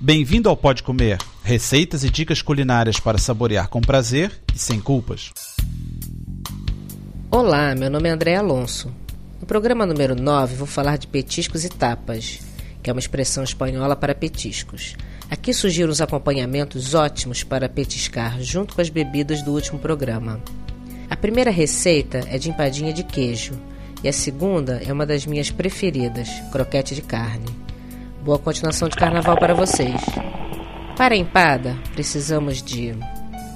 Bem-vindo ao Pode Comer, receitas e dicas culinárias para saborear com prazer e sem culpas. Olá, meu nome é André Alonso. No programa número 9 vou falar de petiscos e tapas, que é uma expressão espanhola para petiscos. Aqui surgiram os acompanhamentos ótimos para petiscar junto com as bebidas do último programa. A primeira receita é de empadinha de queijo e a segunda é uma das minhas preferidas, croquete de carne. Boa continuação de carnaval para vocês. Para a empada, precisamos de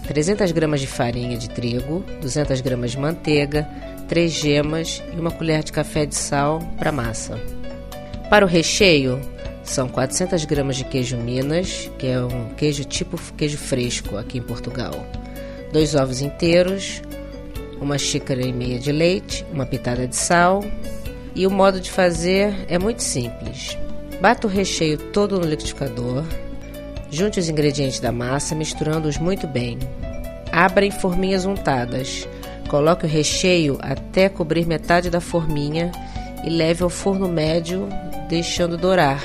300 gramas de farinha de trigo, 200 gramas de manteiga, 3 gemas e uma colher de café de sal para massa. Para o recheio, são 400 gramas de queijo Minas, que é um queijo tipo queijo fresco aqui em Portugal. Dois ovos inteiros, uma xícara e meia de leite, uma pitada de sal. E o modo de fazer é muito simples. Bata o recheio todo no liquidificador. Junte os ingredientes da massa, misturando-os muito bem. Abra em forminhas untadas. Coloque o recheio até cobrir metade da forminha e leve ao forno médio, deixando dourar.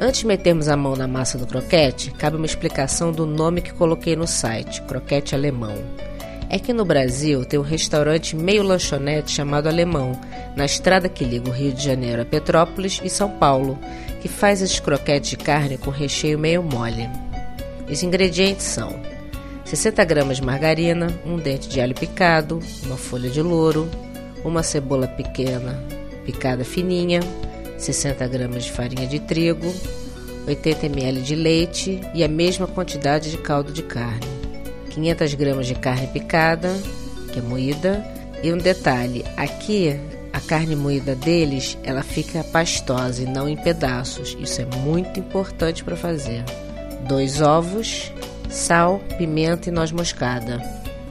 Antes de metermos a mão na massa do croquete, cabe uma explicação do nome que coloquei no site, croquete alemão. É que no Brasil tem um restaurante meio lanchonete chamado Alemão, na estrada que liga o Rio de Janeiro a Petrópolis e São Paulo, que faz esses croquetes de carne com recheio meio mole. Os ingredientes são 60 gramas de margarina, um dente de alho picado, uma folha de louro, uma cebola pequena picada fininha, 60 gramas de farinha de trigo, 80 ml de leite e a mesma quantidade de caldo de carne, 500 gramas de carne picada, que é moída, e um detalhe, aqui a carne moída deles, ela fica pastosa e não em pedaços. Isso é muito importante para fazer. Dois ovos, sal, pimenta e noz moscada.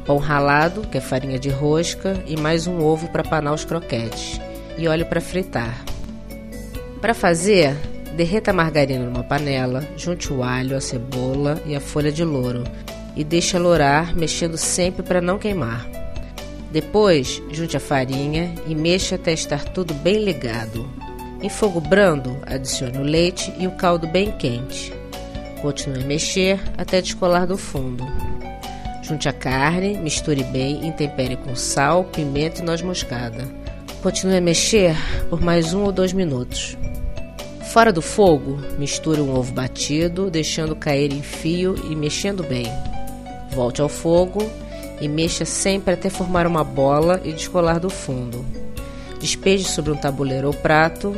Pão ralado, que é farinha de rosca, e mais um ovo para panar os croquetes. E óleo para fritar. Para fazer, derreta a margarina numa panela, junte o alho, a cebola e a folha de louro e deixe lourar, mexendo sempre para não queimar. Depois, junte a farinha e mexa até estar tudo bem ligado. Em fogo brando, adicione o leite e o caldo bem quente. Continue a mexer até descolar do fundo. Junte a carne, misture bem e tempere com sal, pimenta e noz moscada. Continue a mexer por mais um ou dois minutos. Fora do fogo, misture um ovo batido, deixando cair em fio e mexendo bem. Volte ao fogo e mexa sempre até formar uma bola e descolar do fundo. Despeje sobre um tabuleiro ou prato,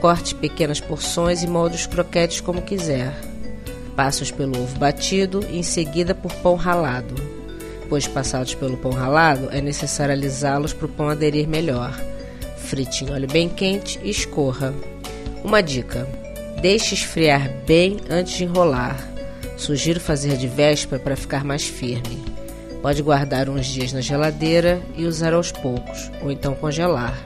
corte pequenas porções e molde os croquetes como quiser. Passe-os pelo ovo batido e em seguida por pão ralado. Pois passados pelo pão ralado, é necessário alisá-los para o pão aderir melhor. Frite em óleo bem quente e escorra. Uma dica: deixe esfriar bem antes de enrolar. Sugiro fazer de véspera para ficar mais firme. Pode guardar uns dias na geladeira e usar aos poucos, ou então congelar.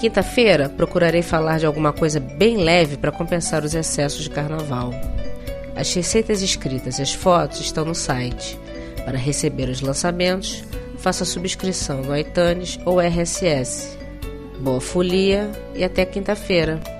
Quinta-feira procurarei falar de alguma coisa bem leve para compensar os excessos de carnaval. As receitas escritas e as fotos estão no site. Para receber os lançamentos, faça subscrição no iTunes ou RSS. Boa folia e até quinta-feira!